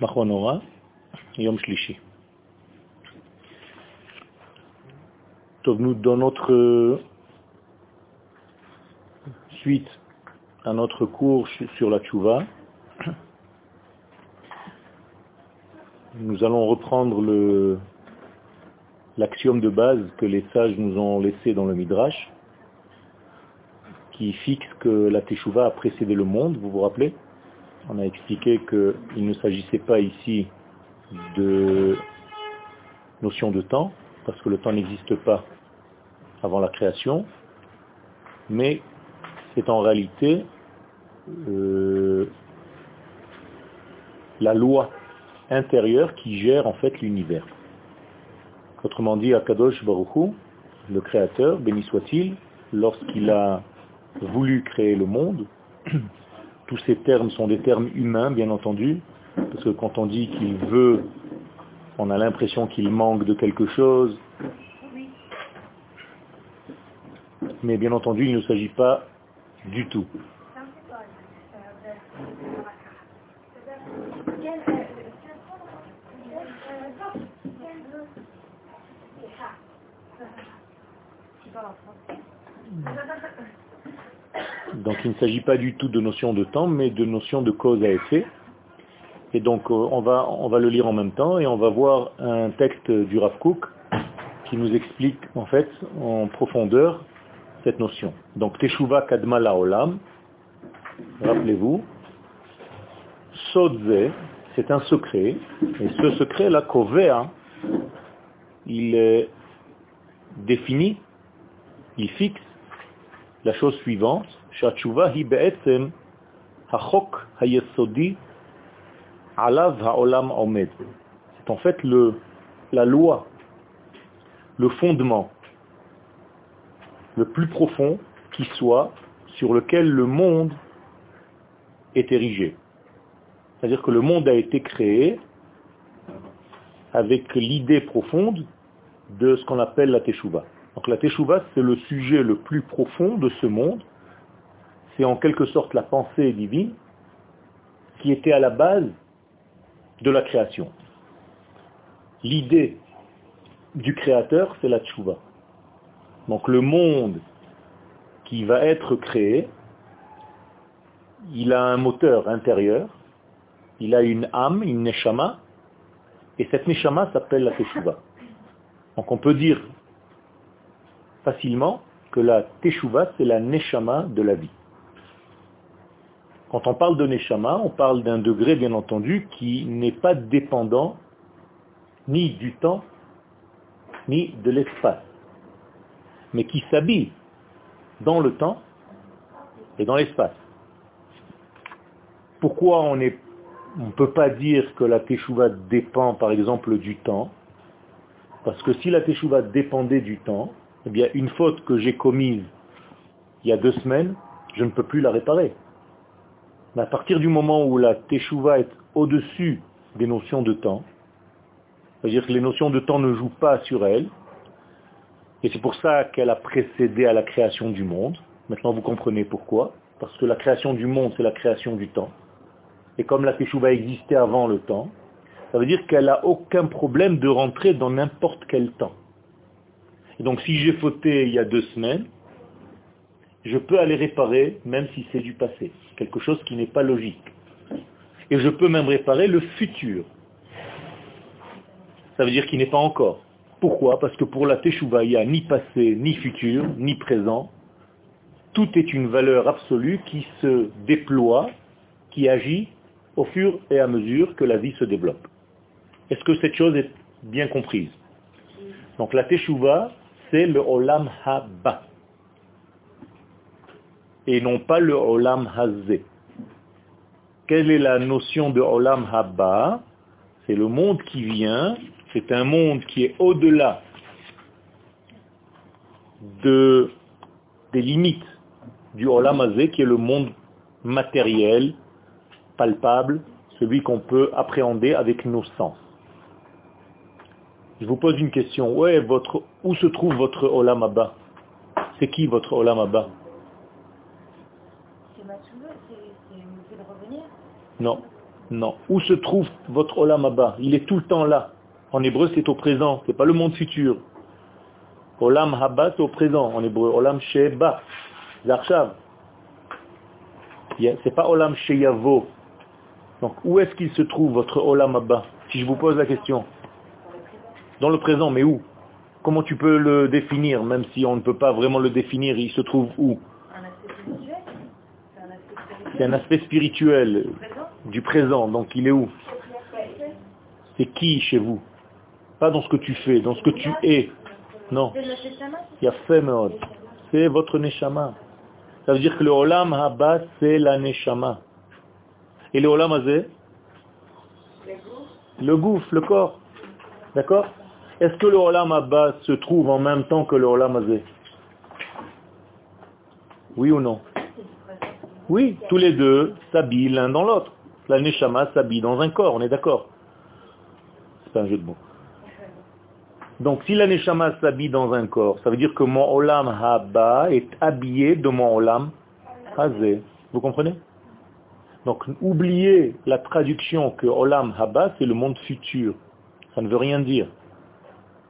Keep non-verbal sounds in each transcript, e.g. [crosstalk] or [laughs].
Machonora, Yom Shlishi. nous, dans notre suite à notre cours sur la tchouva, nous allons reprendre l'axiome de base que les sages nous ont laissé dans le Midrash, qui fixe que la Teshuvah a précédé le monde, vous vous rappelez? On a expliqué qu'il ne s'agissait pas ici de notion de temps, parce que le temps n'existe pas avant la création, mais c'est en réalité euh, la loi intérieure qui gère en fait l'univers. Autrement dit, Akadosh Baruch le créateur, béni soit-il, lorsqu'il a voulu créer le monde. Tous ces termes sont des termes humains, bien entendu, parce que quand on dit qu'il veut, on a l'impression qu'il manque de quelque chose. Mais bien entendu, il ne s'agit pas du tout. Il ne s'agit pas du tout de notion de temps, mais de notion de cause à effet. Et donc euh, on va, on va le lire en même temps et on va voir un texte du Rav Kook qui nous explique en fait en profondeur cette notion. Donc Teshuva Kadma Laolam, rappelez-vous, Sodze, c'est un secret, et ce secret, la Kovea, il est défini, il fixe la chose suivante, c'est en fait la loi, le fondement le plus profond qui soit sur lequel le monde est érigé. C'est-à-dire que le monde a été créé avec l'idée profonde de ce qu'on appelle la Teshuvah. Donc la Teshuvah, c'est le sujet le plus profond de ce monde. C'est en quelque sorte la pensée divine qui était à la base de la création. L'idée du créateur, c'est la Teshuvah. Donc le monde qui va être créé, il a un moteur intérieur, il a une âme, une neshama, et cette neshama s'appelle la Teshuvah. Donc on peut dire facilement que la Teshuvah, c'est la neshama de la vie. Quand on parle de neshama, on parle d'un degré, bien entendu, qui n'est pas dépendant ni du temps, ni de l'espace mais qui s'habille dans le temps et dans l'espace. Pourquoi on ne peut pas dire que la teshuva dépend par exemple du temps? Parce que si la teshuva dépendait du temps, eh bien une faute que j'ai commise il y a deux semaines, je ne peux plus la réparer. Mais à partir du moment où la teshuva est au-dessus des notions de temps, c'est-à-dire que les notions de temps ne jouent pas sur elle, et c'est pour ça qu'elle a précédé à la création du monde. Maintenant, vous comprenez pourquoi. Parce que la création du monde, c'est la création du temps. Et comme la Teshuvah existait avant le temps, ça veut dire qu'elle n'a aucun problème de rentrer dans n'importe quel temps. Et donc, si j'ai fauté il y a deux semaines, je peux aller réparer, même si c'est du passé. Quelque chose qui n'est pas logique. Et je peux même réparer le futur. Ça veut dire qu'il n'est pas encore. Pourquoi? Parce que pour la Teshuvah, il n'y a ni passé, ni futur, ni présent. Tout est une valeur absolue qui se déploie, qui agit au fur et à mesure que la vie se développe. Est-ce que cette chose est bien comprise? Donc la Teshuvah, c'est le Olam Haba. Et non pas le Olam Hazé. Quelle est la notion de Olam Haba? C'est le monde qui vient c'est un monde qui est au-delà de, des limites du Olamazé, qui est le monde matériel, palpable, celui qu'on peut appréhender avec nos sens. Je vous pose une question. Où se trouve votre Olamaba C'est qui votre Olamaba C'est c'est de revenir Non. Non. Où se trouve votre Olam Abba? Il est tout le temps là. En hébreu, c'est au présent, c'est pas le monde futur. Olam Haba, c'est au présent. En hébreu, Olam Sheba, Zarshav. C'est pas Olam Sheyavo. Donc, où est-ce qu'il se trouve, votre Olam Abba? Si je vous pose la question. Dans le présent, mais où? Comment tu peux le définir, même si on ne peut pas vraiment le définir, il se trouve où? C'est un aspect spirituel du présent, donc il est où? C'est qui chez vous? Pas dans ce que tu fais, dans ce que tu es. Non. C'est votre neshama. Ça veut dire que le olam haba, c'est la neshama. Et le olam azé Le gouffre, le corps. D'accord? Est-ce que le olam haba se trouve en même temps que le olam Oui ou non? Oui, tous les deux s'habillent l'un dans l'autre. La neshama s'habille dans un corps, on est d'accord? C'est pas un jeu de mots. Donc si la neshama s'habille dans un corps, ça veut dire que mon olam haba est habillé de mon olam hazé. Vous comprenez? Donc oubliez la traduction que olam haba c'est le monde futur. Ça ne veut rien dire.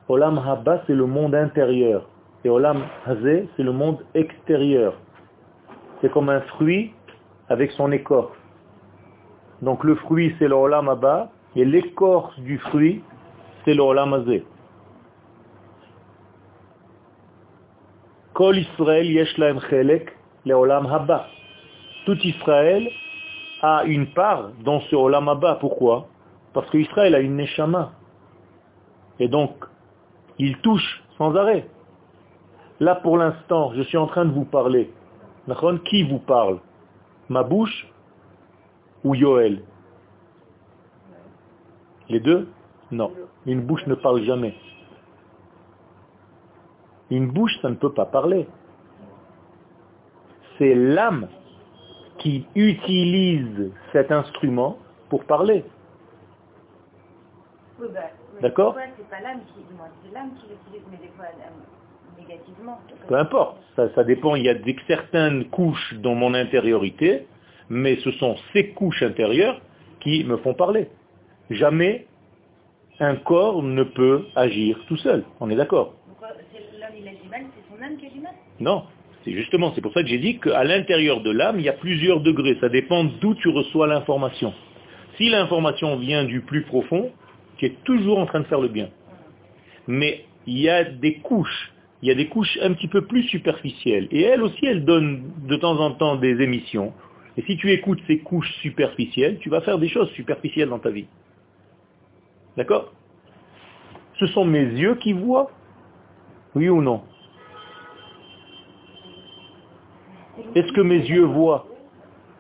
Olam haba c'est le monde intérieur. Et olam hazé c'est le monde extérieur. C'est comme un fruit avec son écorce. Donc le fruit c'est le olam haba et l'écorce du fruit c'est le olam hazé. Kol Israël yesh olam haba. Tout Israël a une part dans ce olam haba. Pourquoi? Parce qu'Israël a une neshama. Et donc, il touche sans arrêt. Là, pour l'instant, je suis en train de vous parler. Qui vous parle? Ma bouche ou Yoel Les deux? Non. Une bouche ne parle jamais. Une bouche, ça ne peut pas parler. C'est l'âme qui utilise cet instrument pour parler. Bah, D'accord? C'est pas l'âme qui, l'utilise, mais des fois négativement. Peu importe, ça, ça dépend. Il y a des, certaines couches dans mon intériorité, mais ce sont ces couches intérieures qui me font parler. Jamais un corps ne peut agir tout seul. On est d'accord non, c'est justement, c'est pour ça que j'ai dit qu'à l'intérieur de l'âme, il y a plusieurs degrés. Ça dépend d'où tu reçois l'information. Si l'information vient du plus profond, tu es toujours en train de faire le bien. Mais il y a des couches, il y a des couches un petit peu plus superficielles. Et elles aussi, elles donnent de temps en temps des émissions. Et si tu écoutes ces couches superficielles, tu vas faire des choses superficielles dans ta vie. D'accord? Ce sont mes yeux qui voient Oui ou non? Est-ce que mes yeux voient?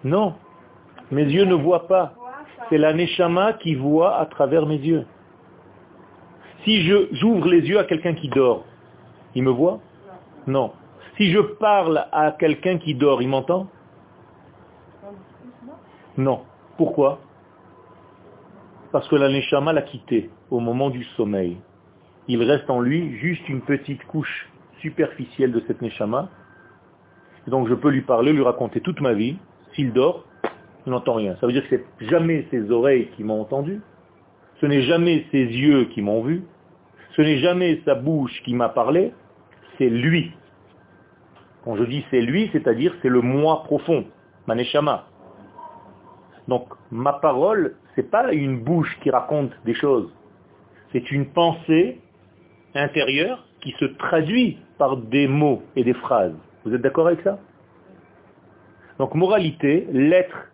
Non. Mes yeux ne voient pas. C'est la Neshama qui voit à travers mes yeux. Si j'ouvre les yeux à quelqu'un qui dort, il me voit? Non. Si je parle à quelqu'un qui dort, il m'entend? Non. Pourquoi? Parce que la Neshama l'a quitté au moment du sommeil. Il reste en lui juste une petite couche superficielle de cette Neshama donc je peux lui parler, lui raconter toute ma vie. S'il dort, il n'entend rien. Ça veut dire que c'est jamais ses oreilles qui m'ont entendu. Ce n'est jamais ses yeux qui m'ont vu. Ce n'est jamais sa bouche qui m'a parlé. C'est lui. Quand je dis c'est lui, c'est-à-dire c'est le moi profond, Maneshama. Donc ma parole, c'est pas une bouche qui raconte des choses. C'est une pensée intérieure qui se traduit par des mots et des phrases. Vous êtes d'accord avec ça? Donc moralité, l'être,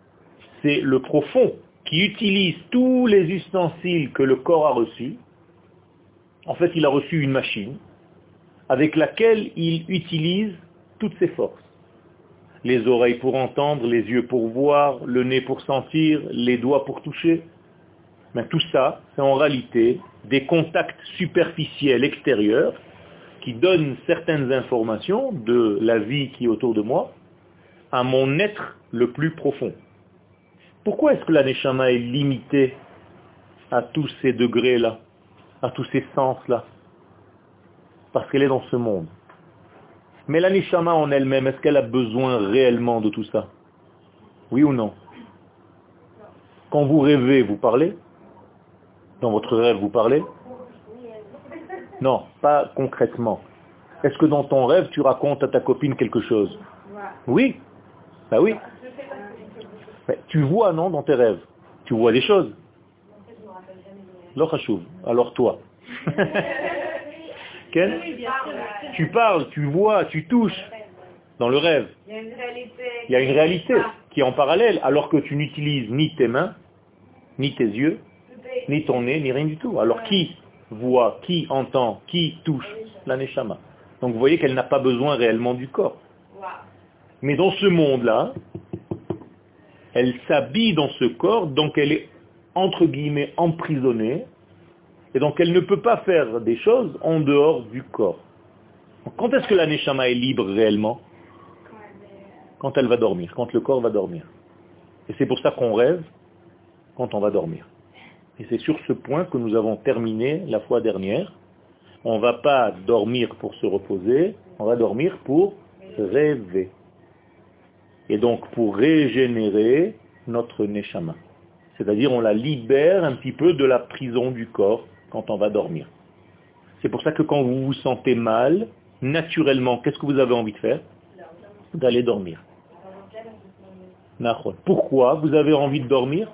c'est le profond qui utilise tous les ustensiles que le corps a reçus. En fait, il a reçu une machine avec laquelle il utilise toutes ses forces. Les oreilles pour entendre, les yeux pour voir, le nez pour sentir, les doigts pour toucher. Mais tout ça, c'est en réalité des contacts superficiels extérieurs qui donne certaines informations de la vie qui est autour de moi à mon être le plus profond. Pourquoi est-ce que la Neshama est limitée à tous ces degrés-là, à tous ces sens-là? Parce qu'elle est dans ce monde. Mais la en elle-même, est-ce qu'elle a besoin réellement de tout ça? Oui ou non? Quand vous rêvez, vous parlez? Dans votre rêve, vous parlez? Non, pas concrètement. Est-ce que dans ton rêve, tu racontes à ta copine quelque chose? Oui. Bah oui. tu vois, non, dans tes rêves? Tu vois des choses? Alors toi? [laughs] tu parles, tu vois, tu touches dans le rêve. Il y a une réalité qui est en parallèle, alors que tu n'utilises ni tes mains, ni tes yeux, ni ton nez, ni rien du tout. Alors qui voit, qui entend, qui touche La Neshama? Donc vous voyez qu'elle n'a pas besoin réellement du corps. Mais dans ce monde-là, elle s'habille dans ce corps, donc elle est entre guillemets emprisonnée, et donc elle ne peut pas faire des choses en dehors du corps. Quand est-ce que la Neshama est libre réellement? Quand elle va dormir, quand le corps va dormir. Et c'est pour ça qu'on rêve quand on va dormir. Et c'est sur ce point que nous avons terminé la fois dernière. On ne va pas dormir pour se reposer, on va dormir pour rêver. Et donc pour régénérer notre neshama. C'est-à-dire on la libère un petit peu de la prison du corps quand on va dormir. C'est pour ça que quand vous vous sentez mal, naturellement, qu'est-ce que vous avez envie de faire? D'aller dormir. Pourquoi vous avez envie de dormir?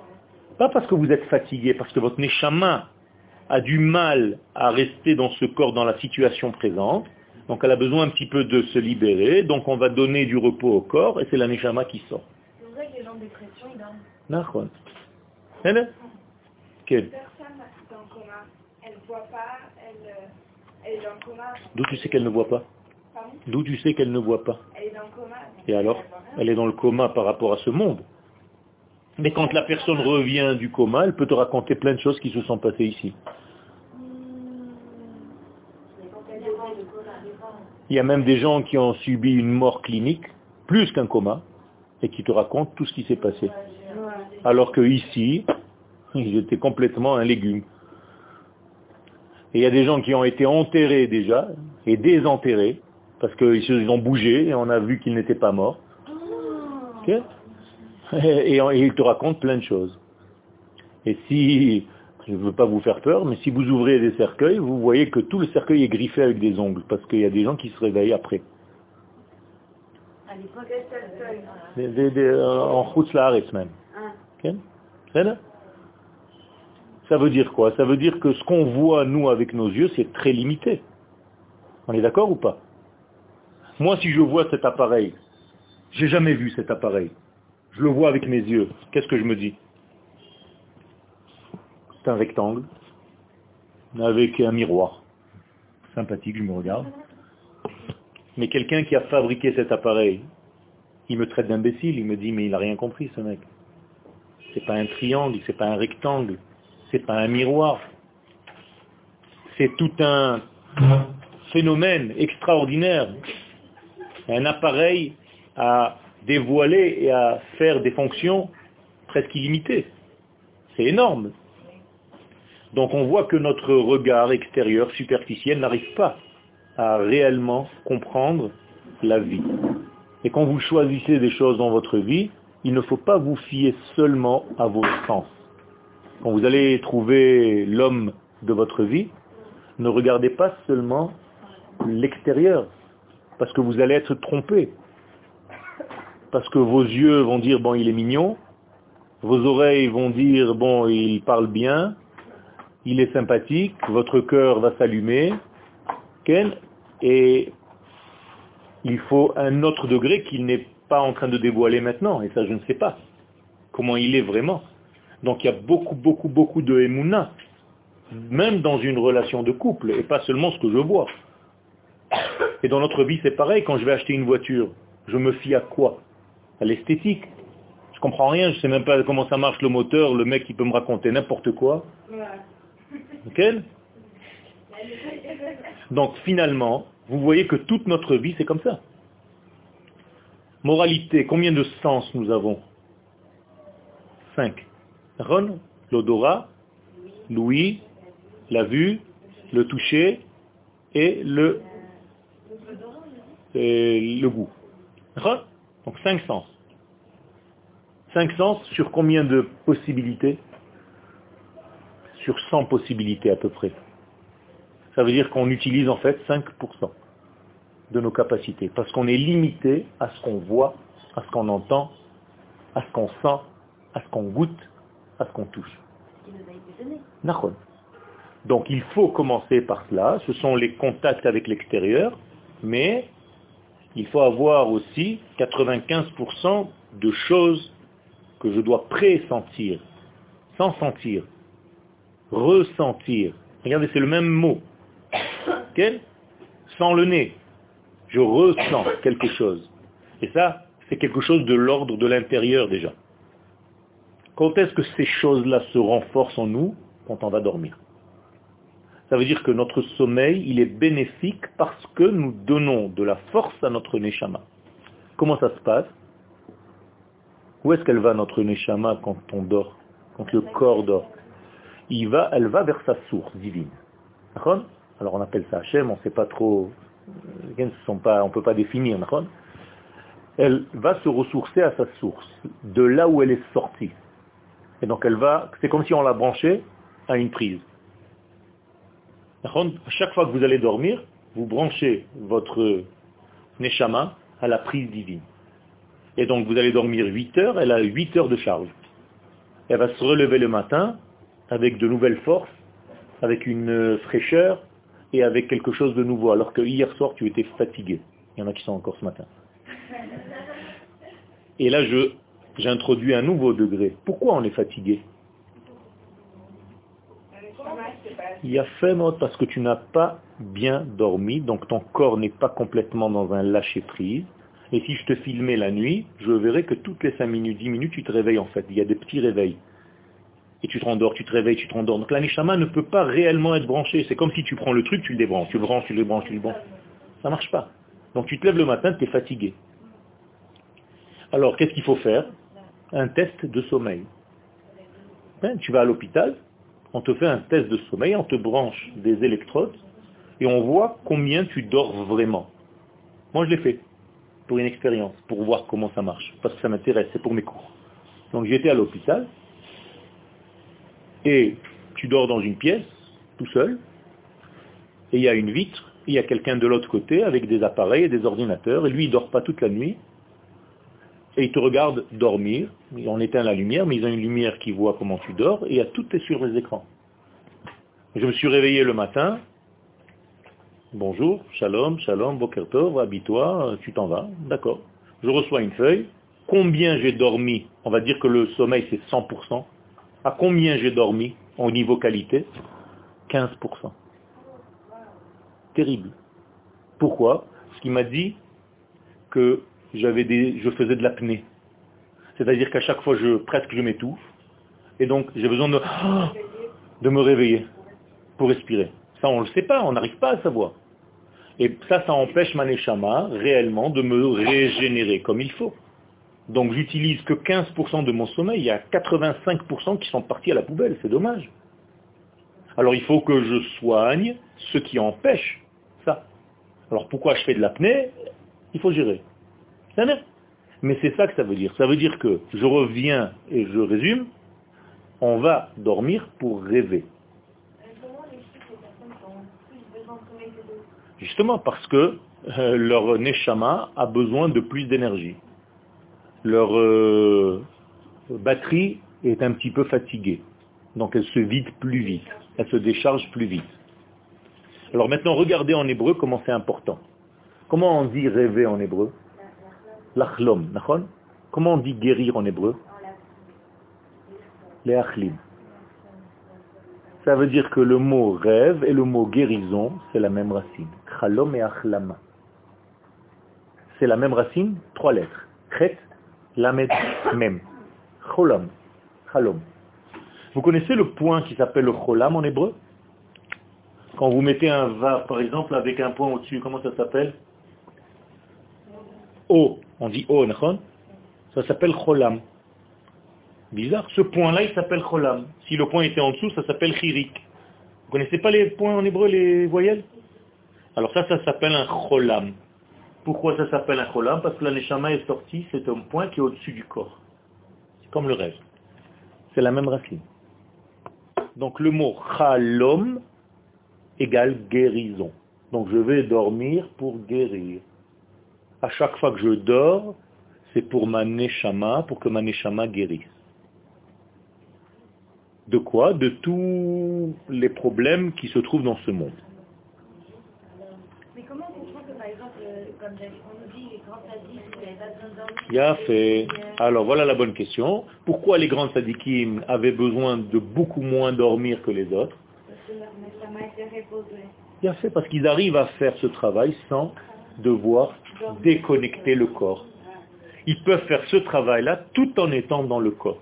Pas parce que vous êtes fatigué, parce que votre neshama a du mal à rester dans ce corps dans la situation présente. Donc elle a besoin un petit peu de se libérer. Donc on va donner du repos au corps et c'est la neshama qui sort. C'est vrai que les gens de dépression, ils dorment. Quel voit pas, elle, euh, elle est dans le coma. D'où tu sais qu'elle ne voit pas D'où tu sais qu'elle ne voit pas Elle est dans le coma. Et alors Elle est dans le coma par rapport à ce monde. Mais quand la personne revient du coma, elle peut te raconter plein de choses qui se sont passées ici. Il y a même des gens qui ont subi une mort clinique, plus qu'un coma, et qui te racontent tout ce qui s'est passé. Alors que ici, ils étaient complètement un légume. Et il y a des gens qui ont été enterrés déjà, et désenterrés, parce qu'ils ont bougé, et on a vu qu'ils n'étaient pas morts. [laughs] et, et, ils te racontent plein de choses. Et si, je ne veux pas vous faire peur, mais si vous ouvrez des cercueils, vous voyez que tout le cercueil est griffé avec des ongles, parce qu'il y a des gens qui se réveillent après. en route la même. Ah. Ça veut dire quoi? Ça veut dire que ce qu'on voit, nous, avec nos yeux, c'est très limité. On est d'accord ou pas? Moi, si je vois cet appareil, j'ai jamais vu cet appareil. Je le vois avec mes yeux. Qu'est-ce que je me dis? C'est un rectangle avec un miroir. Sympathique, je me regarde. Mais quelqu'un qui a fabriqué cet appareil, il me traite d'imbécile, il me dit, mais il n'a rien compris, ce mec. C'est pas un triangle, c'est pas un rectangle, c'est pas un miroir. C'est tout un phénomène extraordinaire. Un appareil à dévoiler et à faire des fonctions presque illimitées. C'est énorme. Donc on voit que notre regard extérieur, superficiel, n'arrive pas à réellement comprendre la vie. Et quand vous choisissez des choses dans votre vie, il ne faut pas vous fier seulement à vos sens. Quand vous allez trouver l'homme de votre vie, ne regardez pas seulement l'extérieur, parce que vous allez être trompé. Parce que vos yeux vont dire, bon, il est mignon, vos oreilles vont dire, bon, il parle bien, il est sympathique, votre cœur va s'allumer, et il faut un autre degré qu'il n'est pas en train de dévoiler maintenant, et ça je ne sais pas comment il est vraiment. Donc il y a beaucoup, beaucoup, beaucoup de émouna, même dans une relation de couple, et pas seulement ce que je vois. Et dans notre vie, c'est pareil, quand je vais acheter une voiture, je me fie à quoi? À l'esthétique. Je comprends rien, je sais même pas comment ça marche le moteur, le mec il peut me raconter n'importe quoi. Ok? Donc finalement, vous voyez que toute notre vie, c'est comme ça. Moralité, combien de sens nous avons? Cinq. L'odorat, l'ouïe, la vue, le toucher et le, le goût. Donc cinq sens. Cinq sens sur combien de possibilités? Sur 100 possibilités à peu près. Ça veut dire qu'on utilise en fait 5% de nos capacités, parce qu'on est limité à ce qu'on voit, à ce qu'on entend, à ce qu'on sent, à ce qu'on goûte, à ce qu'on touche. Donc il faut commencer par cela, ce sont les contacts avec l'extérieur, mais il faut avoir aussi 95% de choses que je dois pressentir, sans sentir, ressentir. Regardez, c'est le même mot. Sans le nez, je ressens quelque chose. Et ça, c'est quelque chose de l'ordre de l'intérieur déjà. Quand est-ce que ces choses-là se renforcent en nous Quand on va dormir? Ça veut dire que notre sommeil, il est bénéfique parce que nous donnons de la force à notre neshama. Comment ça se passe? Où est-ce qu'elle va notre neshama quand on dort Quand le corps dort? Elle va vers sa source divine. Alors on appelle ça Hachem, on ne sait pas trop, euh, on ne peut pas définir. Elle va se ressourcer à sa source, de là où elle est sortie. Et donc elle va, c'est comme si on la branchait à une prise. À chaque fois que vous allez dormir, vous branchez votre neshama à la prise divine. Et donc vous allez dormir 8 heures, elle a 8 heures de charge. Elle va se relever le matin avec de nouvelles forces, avec une fraîcheur et avec quelque chose de nouveau, alors que hier soir tu étais fatigué. Il y en a qui sont encore ce matin. Et là, je j'introduis un nouveau degré. Pourquoi on est fatigué? Il y a fait mode parce que tu n'as pas bien dormi, donc ton corps n'est pas complètement dans un lâcher-prise. Et si je te filmais la nuit, je verrais que toutes les 5 minutes, 10 minutes, tu te réveilles en fait. Il y a des petits réveils. Et tu te rendors, tu te réveilles, tu te rendors. Donc l'anishama ne peut pas réellement être branché. C'est comme si tu prends le truc, tu le débranches, tu le branches, tu le branches, tu le branches. Ça ne marche pas. Donc tu te lèves le matin, tu es fatigué. Alors qu'est-ce qu'il faut faire? Un test de sommeil. Ben, tu vas à l'hôpital, on te fait un test de sommeil, on te branche des électrodes et on voit combien tu dors vraiment. Moi, je l'ai fait pour une expérience, pour voir comment ça marche, parce que ça m'intéresse, c'est pour mes cours. Donc j'étais à l'hôpital et tu dors dans une pièce, tout seul, et il y a une vitre, il y a quelqu'un de l'autre côté avec des appareils et des ordinateurs, et lui, il ne dort pas toute la nuit, et ils te regardent dormir, on éteint la lumière, mais ils ont une lumière qui voit comment tu dors, et tout est sur les écrans. Je me suis réveillé le matin, bonjour, shalom, shalom, bokertov, habille-toi, tu t'en vas, d'accord. Je reçois une feuille, combien j'ai dormi, on va dire que le sommeil c'est 100%, à combien j'ai dormi au niveau qualité? 15%. Terrible. Pourquoi? Parce qu'il m'a dit que j'avais je faisais de l'apnée. C'est-à-dire qu'à chaque fois, je, presque je m'étouffe. Et donc, j'ai besoin de, de me réveiller pour respirer. Ça, on ne le sait pas, on n'arrive pas à savoir. Et ça, ça empêche Maneshama réellement de me régénérer comme il faut. Donc j'utilise que 15% de mon sommeil, il y a 85% qui sont partis à la poubelle, c'est dommage. Alors il faut que je soigne ce qui empêche ça. Alors pourquoi je fais de l'apnée? Il faut gérer. Mais c'est ça que ça veut dire. Ça veut dire que, je reviens et je résume, on va dormir pour rêver. Justement parce que euh, leur neshama a besoin de plus d'énergie. Leur euh, batterie est un petit peu fatiguée. Donc elle se vide plus vite. Elle se décharge plus vite. Alors maintenant, regardez en hébreu comment c'est important. Comment on dit rêver en hébreu? L'achlom, Comment on dit guérir en hébreu? Les achlim. Ça veut dire que le mot rêve et le mot guérison, c'est la même racine. Chalom et achlama. C'est la même racine, trois lettres. Kret, lamed, mem. Cholam. Chalom. Vous connaissez le point qui s'appelle le cholam en hébreu? Quand vous mettez un va, par exemple, avec un point au-dessus, comment ça s'appelle? O on dit O, ça s'appelle Cholam. Bizarre. Ce point-là, il s'appelle Cholam. Si le point était en dessous, ça s'appelle Chirik. Vous connaissez pas les points en hébreu, les voyelles? Alors ça, ça s'appelle un Cholam. Pourquoi ça s'appelle un Cholam? Parce que la Neshama est sortie, c'est un point qui est au-dessus du corps. C'est comme le rêve. C'est la même racine. Donc le mot chalom égale guérison. Donc je vais dormir pour guérir. À chaque fois que je dors, c'est pour ma neshama, pour que ma neshama guérisse. De quoi? De tous les problèmes qui se trouvent dans ce monde. Mais comment on comprend que par exemple, euh, comme on nous dit les grands sadiques, pas besoin de dormir Il a fait. Alors voilà la bonne question. Pourquoi les grands sadikim avaient besoin de beaucoup moins dormir que les autres? Parce que leur neshama était reposée. A fait parce qu'ils arrivent à faire ce travail sans devoir déconnecter le corps. Ils peuvent faire ce travail-là tout en étant dans le corps.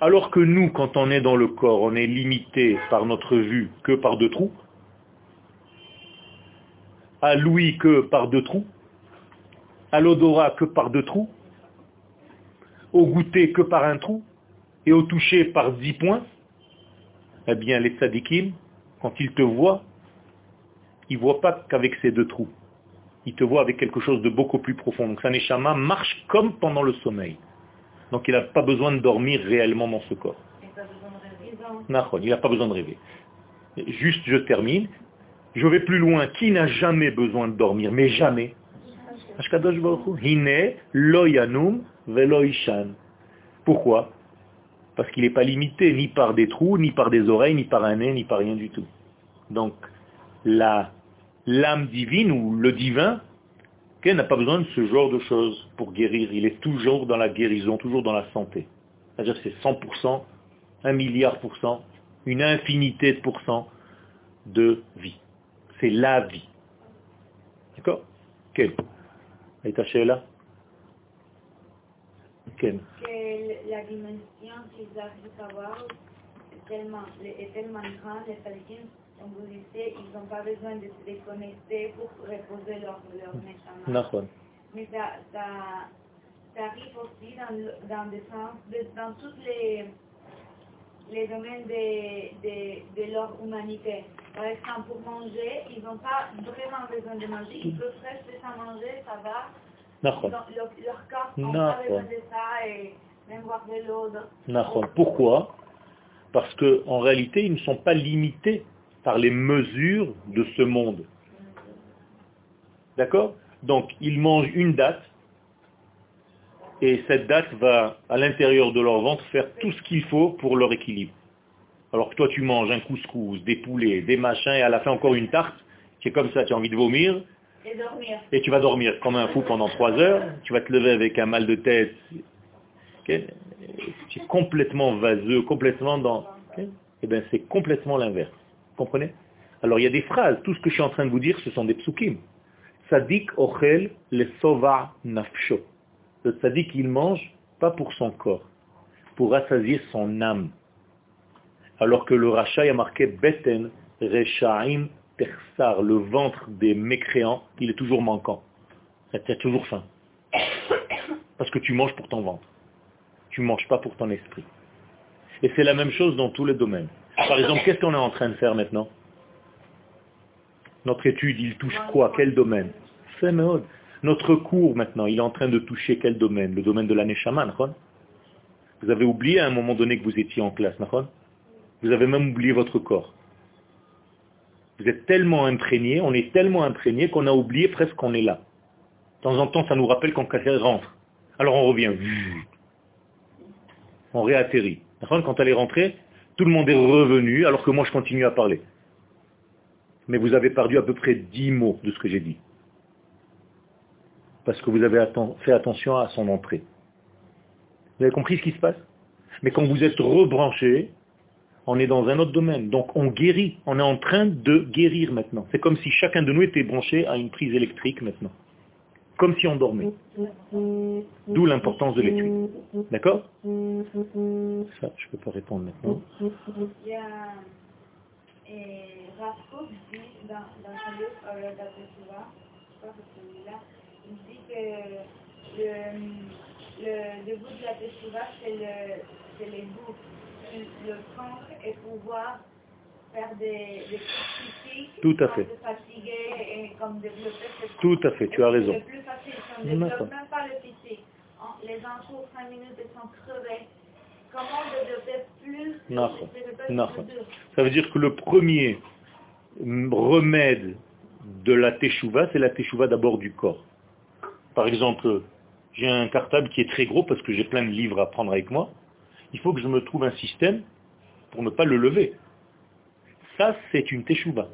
Alors que nous, quand on est dans le corps, on est limité par notre vue que par deux trous, à l'ouïe que par deux trous, à l'odorat que par deux trous, au goûter que par un trou, et au toucher par dix points, eh bien les tzadikim, quand ils te voient, ils ne voient pas qu'avec ces deux trous. Ils te voient avec quelque chose de beaucoup plus profond. Donc Saneshama marche comme pendant le sommeil. Donc il n'a pas besoin de dormir réellement dans ce corps. Et pas besoin de rêver. Nahon, il n'a pas besoin de rêver. Juste, je termine. Je vais plus loin. Qui n'a jamais besoin de dormir? Mais jamais. Pourquoi? Parce qu'il n'est pas limité ni par des trous, ni par des oreilles, ni par un nez, ni par rien du tout. Donc, la l'âme divine ou le divin qu'elle n'a pas besoin de ce genre de choses pour guérir. Il est toujours dans la guérison, toujours dans la santé. C'est-à-dire c'est 100%, un milliard pour cent, une infinité de pourcents de vie. C'est la vie. D'accord? Quel est là Quel Que la dimension qu'ils arrivent à voir? Est tellement, est tellement grande, les vous disiez, ils n'ont pas besoin de se déconnecter pour reposer leur, leur neshama. Mais ça, ça, ça arrive aussi dans, dans, des sens, dans tous les, les domaines de, de, de leur humanité. Par exemple, pour manger, ils n'ont pas vraiment besoin de manger, ils peuvent rester sans manger, ça va. Dans- leur, leur corps n'a pas besoin de ça et même boire de l'eau. donc-. Pourquoi? Parce qu'en réalité, ils ne sont pas limités par les mesures de ce monde. D'accord? Donc, ils mangent une date, et cette date va, à l'intérieur de leur ventre, faire tout ce qu'il faut pour leur équilibre. Alors que toi, tu manges un couscous, des poulets, des machins, et à la fin encore une tarte, qui est comme ça, tu as envie de vomir, Et dormir. et tu vas dormir comme un fou pendant trois heures, tu vas te lever avec un mal de tête, ok? Tu es complètement vaseux, complètement dans... ok? Eh bien, c'est complètement l'inverse. Alors, il y a des phrases, tout ce que je suis en train de vous dire, ce sont des psukim. Sadik ochel le sova nafsho. Le il mange pas pour son corps, pour rassasier son âme. Alors que le rachat, a marqué beten rechaim tersar, le ventre des mécréants, il est toujours manquant. Tu as toujours faim. Parce que tu manges pour ton ventre. Tu ne manges pas pour ton esprit. Et c'est la même chose dans tous les domaines. Par exemple, qu'est-ce qu'on est en train de faire maintenant? Notre étude, il touche quoi? Quel domaine? Notre cours maintenant, il est en train de toucher quel domaine? Le domaine de l'année chaman, Vous avez oublié à un moment donné que vous étiez en classe, Vous avez même oublié votre corps. Vous êtes tellement imprégné, on est tellement imprégné qu'on a oublié presque qu'on est là. De temps en temps, ça nous rappelle quand quelqu'un rentre. Alors on revient. On réatterrit. Quand elle est rentrée, tout le monde est revenu alors que moi je continue à parler. Mais vous avez perdu à peu près 10 mots de ce que j'ai dit. Parce que vous avez fait attention à son entrée. Vous avez compris ce qui se passe? Mais quand vous êtes rebranché, on est dans un autre domaine. Donc on guérit. On est en train de guérir maintenant. C'est comme si chacun de nous était branché à une prise électrique maintenant. Comme si on dormait. D'où l'importance de l'étude. D'accord Ça, je ne peux pas répondre maintenant. Il y a Rav Kook dit dans, son livre euh, il dit que le, le, le bout de la Teshuvah, c'est le, les bouts, le, prendre et pouvoir faire des, des critiques Tout à fait. et comme Tout à fait, tu as raison. C'est plus facile, si on ne développe même pas le physique. Les gens courent 5 minutes et sont crevés. comment développer plus plus dur. Ça veut dire que le premier remède de la teshuva, c'est la teshuva d'abord du corps. Par exemple, j'ai un cartable qui est très gros parce que j'ai plein de livres à prendre avec moi. Il faut que je me trouve un système pour ne pas le lever. Ça, c'est une teshuva.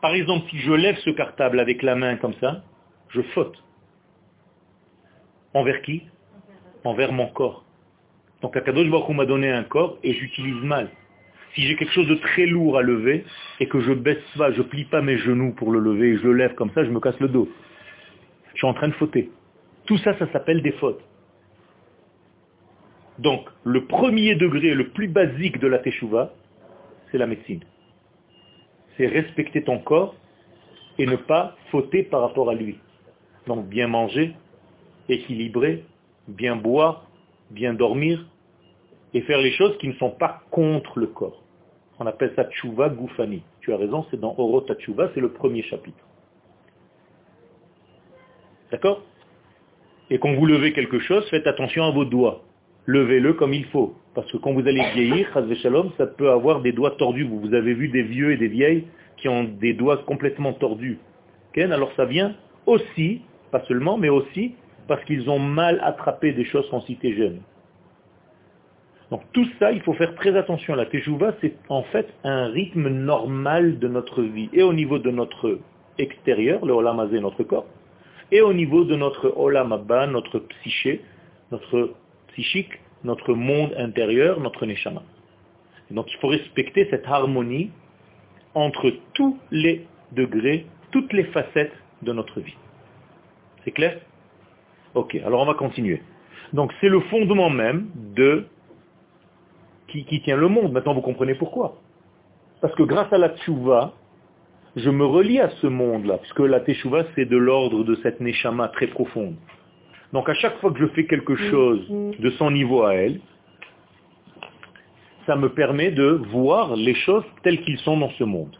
Par exemple, si je lève ce cartable avec la main comme ça, je faute. Envers qui? Envers mon corps. Donc Akadosh Baruch m'a donné un corps et j'utilise mal. Si j'ai quelque chose de très lourd à lever et que je baisse pas, je plie pas mes genoux pour le lever et je le lève comme ça, je me casse le dos. Je suis en train de fauter. Tout ça, ça s'appelle des fautes. Donc, le premier degré, le plus basique de la teshuva, c'est la médecine. C'est respecter ton corps et ne pas fauter par rapport à lui. Donc, bien manger, équilibrer, bien boire, bien dormir, et faire les choses qui ne sont pas contre le corps. On appelle ça tchouva goufani. Tu as raison, c'est dans Oro Tchouva, c'est le premier chapitre. D'accord? Et quand vous levez quelque chose, faites attention à vos doigts. Levez-le comme il faut. Parce que quand vous allez vieillir, ça peut avoir des doigts tordus. Vous avez vu des vieux et des vieilles qui ont des doigts complètement tordus. Alors ça vient aussi, pas seulement, mais aussi parce qu'ils ont mal attrapé des choses quand ils. Donc tout ça, il faut faire très attention. La Teshuvah, c'est en fait un rythme normal de notre vie, et au niveau de notre extérieur, le Olam notre corps, et au niveau de notre Olam Abba, notre psyché, notre psychique, notre monde intérieur, notre Neshama. Donc il faut respecter cette harmonie entre tous les degrés, toutes les facettes de notre vie. C'est clair? Ok, alors on va continuer. Donc c'est le fondement même de qui, tient le monde. Maintenant vous comprenez pourquoi. Parce que grâce à la tchouva, je me relie à ce monde-là, puisque la teshuva c'est de l'ordre de cette neshama très profonde. Donc à chaque fois que je fais quelque chose de son niveau à elle, ça me permet de voir les choses telles qu'ils sont dans ce monde.